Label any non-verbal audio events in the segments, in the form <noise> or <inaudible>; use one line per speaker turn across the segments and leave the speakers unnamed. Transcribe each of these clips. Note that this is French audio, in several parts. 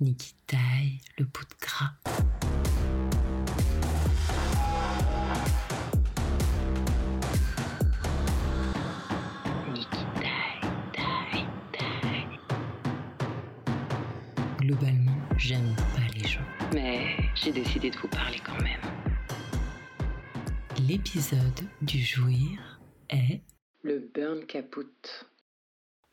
Niki taille le bout de gras. Taille, taille, taille. Globalement, j'aime pas les gens. Mais j'ai décidé de vous parler quand même. L'épisode du jouir est
Le burn caput.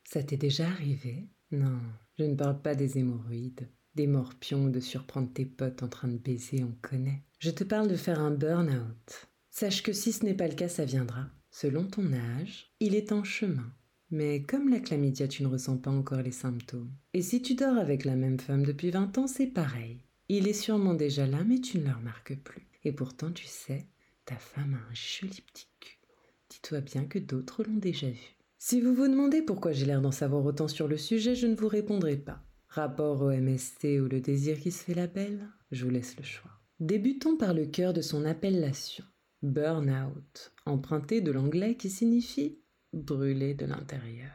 Ça t'est déjà arrivé? Non, je ne parle pas des hémorroïdes, des morpions de surprendre tes potes en train de baiser, on connaît. Je te parle de faire un burn-out. Sache que si ce n'est pas le cas, ça viendra. Selon ton âge, il est en chemin. Mais comme la chlamydia, tu ne ressens pas encore les symptômes. Et si tu dors avec la même femme depuis 20 ans, c'est pareil. Il est sûrement déjà là, mais tu ne le remarques plus. Et pourtant, tu sais, ta femme a un joli petit cul. Dis-toi bien que d'autres l'ont déjà vu. Si vous vous demandez pourquoi j'ai l'air d'en savoir autant sur le sujet, je ne vous répondrai pas. Rapport au MST ou le désir qui se fait la belle Je vous laisse le choix. Débutons par le cœur de son appellation. Burnout, emprunté de l'anglais qui signifie brûler de l'intérieur.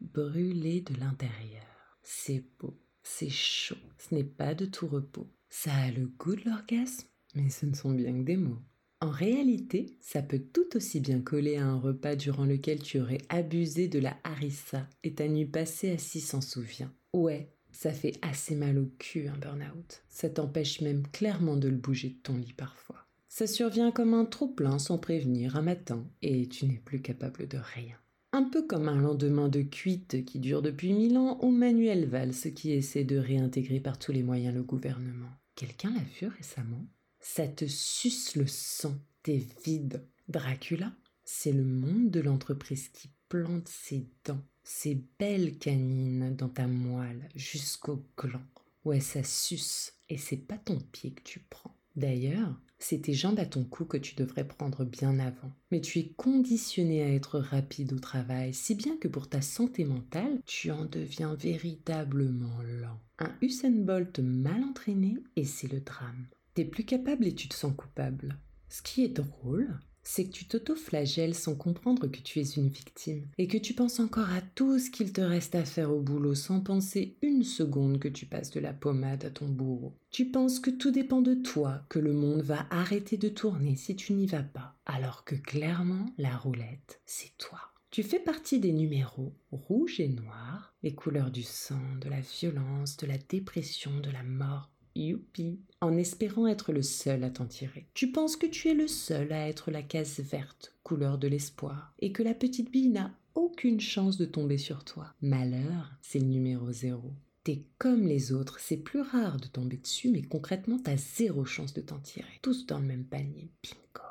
Brûler de l'intérieur. C'est beau, c'est chaud, ce n'est pas de tout repos. Ça a le goût de l'orgasme, mais ce ne sont bien que des mots. En réalité, ça peut tout aussi bien coller à un repas durant lequel tu aurais abusé de la harissa et ta nuit passée assis s'en souvient. Ouais, ça fait assez mal au cul un burn-out. Ça t'empêche même clairement de le bouger de ton lit parfois. Ça survient comme un trop-plein sans prévenir un matin et tu n'es plus capable de rien. Un peu comme un lendemain de cuite qui dure depuis mille ans ou Manuel Valls qui essaie de réintégrer par tous les moyens le gouvernement. Quelqu'un l'a vu récemment? Ça te suce le sang, t'es vide. Dracula, c'est le monde de l'entreprise qui plante ses dents, ses belles canines dans ta moelle jusqu'au gland. Ouais, ça suce, et c'est pas ton pied que tu prends. D'ailleurs, c'est tes jambes à ton cou que tu devrais prendre bien avant. Mais tu es conditionné à être rapide au travail, si bien que pour ta santé mentale, tu en deviens véritablement lent. Un Usain Bolt mal entraîné, et c'est le drame. T'es plus capable et tu te sens coupable. Ce qui est drôle, c'est que tu t'auto-flagelles sans comprendre que tu es une victime et que tu penses encore à tout ce qu'il te reste à faire au boulot sans penser une seconde que tu passes de la pommade à ton bourreau. Tu penses que tout dépend de toi, que le monde va arrêter de tourner si tu n'y vas pas, alors que clairement la roulette, c'est toi. Tu fais partie des numéros rouge et noir, les couleurs du sang, de la violence, de la dépression, de la mort, youpi, en espérant être le seul à t'en tirer. Tu penses que tu es le seul à être la case verte, couleur de l'espoir, et que la petite bille n'a aucune chance de tomber sur toi. Malheur, c'est le numéro zéro. T'es comme les autres, c'est plus rare de tomber dessus, mais concrètement, t'as zéro chance de t'en tirer. Tous dans le même panier. Bingo.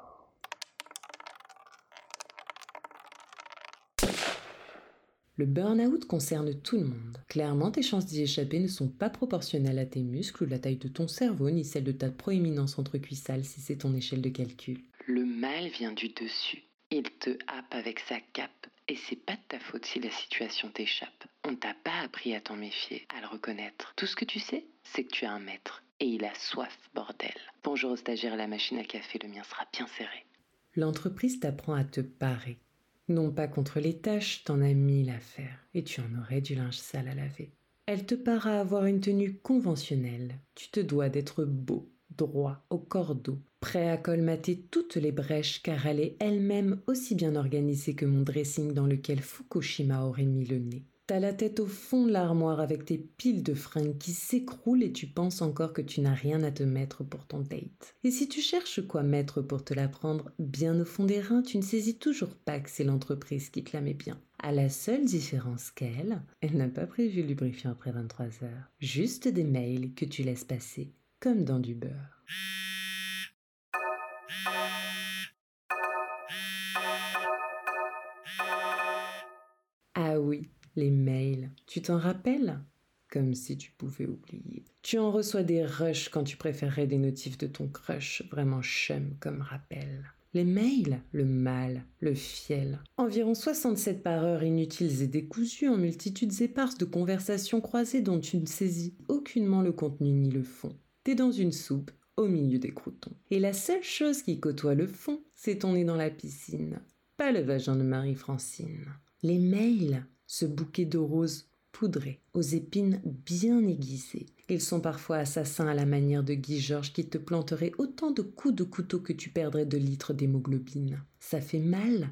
Le burn-out concerne tout le monde. Clairement, tes chances d'y échapper ne sont pas proportionnelles à tes muscles ou la taille de ton cerveau, ni celle de ta proéminence entre-cuissales si c'est ton échelle de calcul.
Le mal vient du dessus. Il te happe avec sa cape. Et c'est pas de ta faute si la situation t'échappe. On t'a pas appris à t'en méfier, à le reconnaître. Tout ce que tu sais, c'est que tu as un maître. Et il a soif, bordel. Bonjour au stagiaire à la machine à café, le mien sera bien serré.
L'entreprise t'apprend à te parer. Non pas contre les tâches, t'en as mille à faire, et tu en aurais du linge sale à laver. Elle te part à avoir une tenue conventionnelle. Tu te dois d'être beau, droit, au cordeau, prêt à colmater toutes les brèches car elle est elle-même aussi bien organisée que mon dressing dans lequel Fukushima aurait mis le nez. T'as la tête au fond de l'armoire avec tes piles de fringues qui s'écroulent et tu penses encore que tu n'as rien à te mettre pour ton date. Et si tu cherches quoi mettre pour te la prendre bien au fond des reins, tu ne saisis toujours pas que c'est l'entreprise qui te la bien. À la seule différence qu'elle, elle n'a pas prévu le lubrifiant après 23 heures. Juste des mails que tu laisses passer, comme dans du beurre. Ah oui, les mails. Tu t'en rappelles? Comme si tu pouvais oublier. Tu en reçois des rushs quand tu préférerais des notifs de ton crush, vraiment chum comme rappel. Les mails, le mal, le fiel. Environ 67 par heure inutiles et décousus en multitudes éparses de conversations croisées dont tu ne saisis aucunement le contenu ni le fond. T'es dans une soupe, au milieu des croutons. Et la seule chose qui côtoie le fond, c'est ton nez dans la piscine. Pas le vagin de Marie-Francine. Les mails, ce bouquet de roses poudrés, aux épines bien aiguisées. Ils sont parfois assassins à la manière de Guy Georges qui te planterait autant de coups de couteau que tu perdrais de litres d'hémoglobine. Ça fait mal?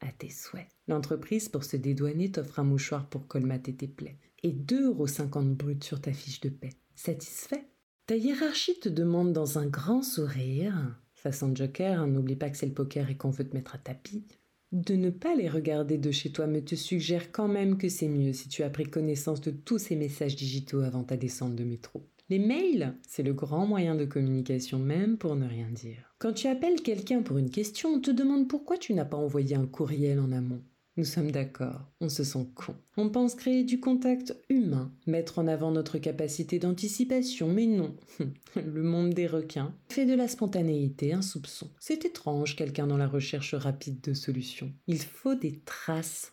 À tes souhaits. L'entreprise, pour se dédouaner, t'offre un mouchoir pour colmater tes plaies. Et 2,50€ brut sur ta fiche de paie. Satisfait? Ta hiérarchie te demande dans un grand sourire, façon Joker, n'oublie pas que c'est le poker et qu'on veut te mettre à tapis, de ne pas les regarder de chez toi me te suggère quand même que c'est mieux si tu as pris connaissance de tous ces messages digitaux avant ta descente de métro. Les mails, c'est le grand moyen de communication même pour ne rien dire. Quand tu appelles quelqu'un pour une question, on te demande pourquoi tu n'as pas envoyé un courriel en amont. Nous sommes d'accord, on se sent con. On pense créer du contact humain, mettre en avant notre capacité d'anticipation, mais non. <laughs> Le monde des requins fait de la spontanéité un soupçon. C'est étrange, quelqu'un dans la recherche rapide de solutions. Il faut des traces,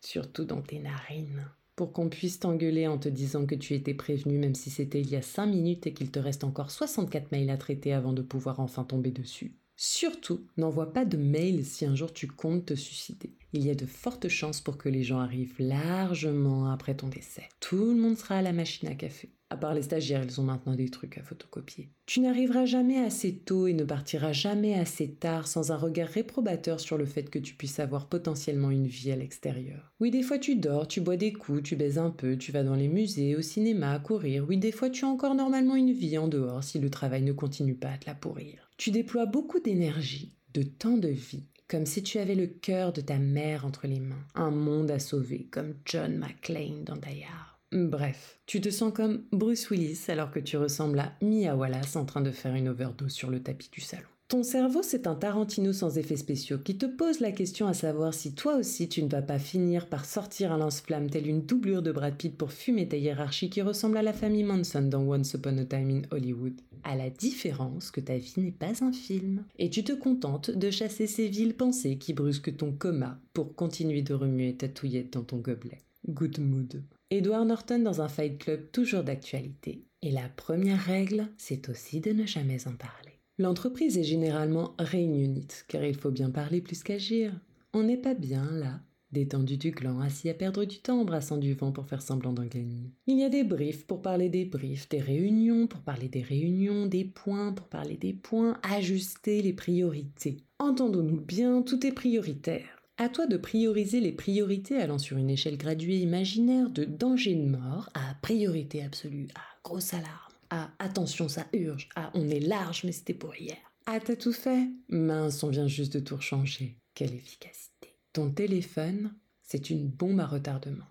surtout dans tes narines pour qu'on puisse t'engueuler en te disant que tu étais prévenu même si c'était il y a 5 minutes et qu'il te reste encore 64 mails à traiter avant de pouvoir enfin tomber dessus. Surtout, n'envoie pas de mail si un jour tu comptes te suicider. Il y a de fortes chances pour que les gens arrivent largement après ton décès. Tout le monde sera à la machine à café. À part les stagiaires, ils ont maintenant des trucs à photocopier. Tu n'arriveras jamais assez tôt et ne partiras jamais assez tard sans un regard réprobateur sur le fait que tu puisses avoir potentiellement une vie à l'extérieur. Oui, des fois tu dors, tu bois des coups, tu baises un peu, tu vas dans les musées, au cinéma, courir. Oui, des fois tu as encore normalement une vie en dehors si le travail ne continue pas à te la pourrir. Tu déploies beaucoup d'énergie, de temps de vie, comme si tu avais le cœur de ta mère entre les mains, un monde à sauver, comme John McClane dans Die Bref, tu te sens comme Bruce Willis alors que tu ressembles à Mia Wallace en train de faire une overdose sur le tapis du salon. Ton cerveau, c'est un Tarantino sans effets spéciaux qui te pose la question à savoir si toi aussi tu ne vas pas finir par sortir un lance-flamme tel une doublure de Brad Pitt pour fumer ta hiérarchie qui ressemble à la famille Manson dans Once Upon a Time in Hollywood. À la différence que ta vie n'est pas un film. Et tu te contentes de chasser ces villes pensées qui brusquent ton coma pour continuer de remuer ta touillette dans ton gobelet. Good mood. Edward Norton dans un Fight Club toujours d'actualité. Et la première règle, c'est aussi de ne jamais en parler. L'entreprise est généralement réunionite, car il faut bien parler plus qu'agir. On n'est pas bien là, détendu du gland, assis à perdre du temps embrassant du vent pour faire semblant d'en gagner. Il y a des briefs pour parler des briefs, des réunions pour parler des réunions, des points pour parler des points, ajuster les priorités. Entendons-nous bien, tout est prioritaire. À toi de prioriser les priorités allant sur une échelle graduée imaginaire de danger de mort à priorité absolue, à grosse alarme. Ah, attention, ça urge. Ah, on est large, mais c'était pour hier. Ah, t'as tout fait Mince, on vient juste de tout changer. Quelle efficacité. Ton téléphone, c'est une bombe à retardement.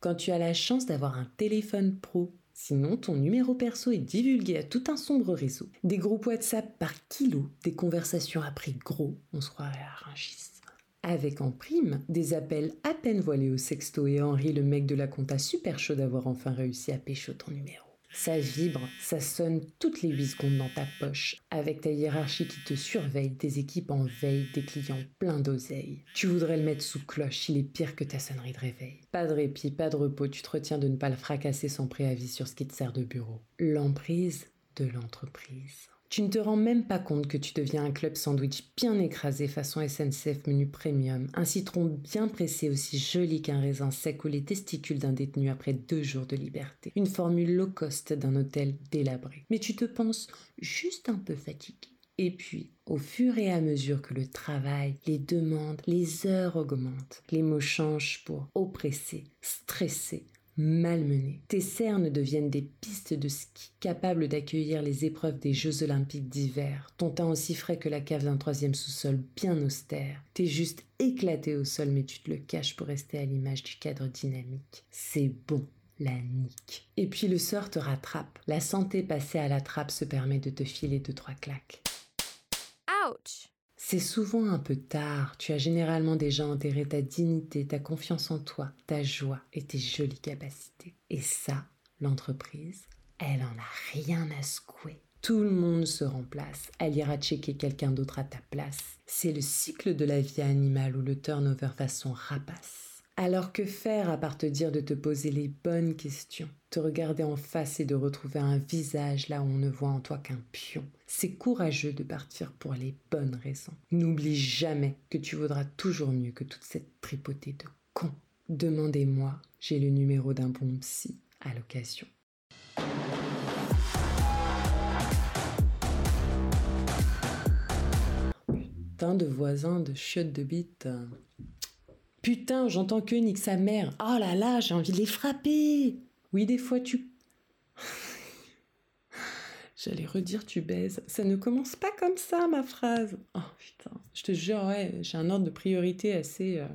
Quand tu as la chance d'avoir un téléphone pro, sinon ton numéro perso est divulgué à tout un sombre réseau. Des groupes WhatsApp par kilo, des conversations à prix gros, on se croirait à Rungis avec en prime des appels à peine voilés au sexto et Henri, le mec de la compta, super chaud d'avoir enfin réussi à pécho ton numéro. Ça vibre, ça sonne toutes les 8 secondes dans ta poche, avec ta hiérarchie qui te surveille, tes équipes en veille, des clients pleins d'oseille. Tu voudrais le mettre sous cloche, il est pire que ta sonnerie de réveil. Pas de répit, pas de repos, tu te retiens de ne pas le fracasser sans préavis sur ce qui te sert de bureau. L'emprise de l'entreprise. Tu ne te rends même pas compte que tu deviens un club sandwich bien écrasé façon SNCF menu premium, un citron bien pressé aussi joli qu'un raisin sec ou les testicules d'un détenu après deux jours de liberté, une formule low cost d'un hôtel délabré. Mais tu te penses juste un peu fatigué. Et puis, au fur et à mesure que le travail, les demandes, les heures augmentent, les mots changent pour oppressé, stressé, malmenés. Tes cernes deviennent des pistes de ski capables d'accueillir les épreuves des Jeux olympiques d'hiver. Ton teint aussi frais que la cave d'un troisième sous-sol bien austère. T'es juste éclaté au sol mais tu te le caches pour rester à l'image du cadre dynamique. C'est bon la nique. Et puis le sort te rattrape. La santé passée à la trappe se permet de te filer deux trois claques. Ouch c'est souvent un peu tard, tu as généralement déjà enterré ta dignité, ta confiance en toi, ta joie et tes jolies capacités. Et ça, l'entreprise, elle en a rien à secouer. Tout le monde se remplace, elle ira checker quelqu'un d'autre à ta place. C'est le cycle de la vie animale où le turnover va son rapace. Alors que faire à part te dire de te poser les bonnes questions? Regarder en face et de retrouver un visage là où on ne voit en toi qu'un pion. C'est courageux de partir pour les bonnes raisons. N'oublie jamais que tu vaudras toujours mieux que toute cette tripotée de cons. Demandez-moi, j'ai le numéro d'un bon psy à l'occasion. Putain de voisins de chiottes de bite. Putain, j'entends que nique sa mère. Oh là là, j'ai envie de les frapper. Oui, des fois tu. <laughs> J'allais redire tu baises. Ça ne commence pas comme ça, ma phrase. Oh putain, je te jure, ouais, j'ai un ordre de priorité assez. Euh,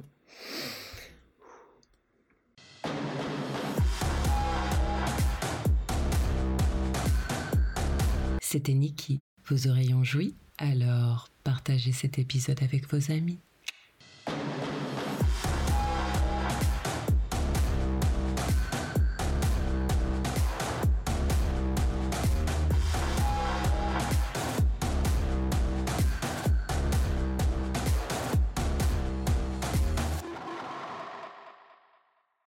C'était Niki. Vos oreilles ont joui Alors partagez cet épisode avec vos amis.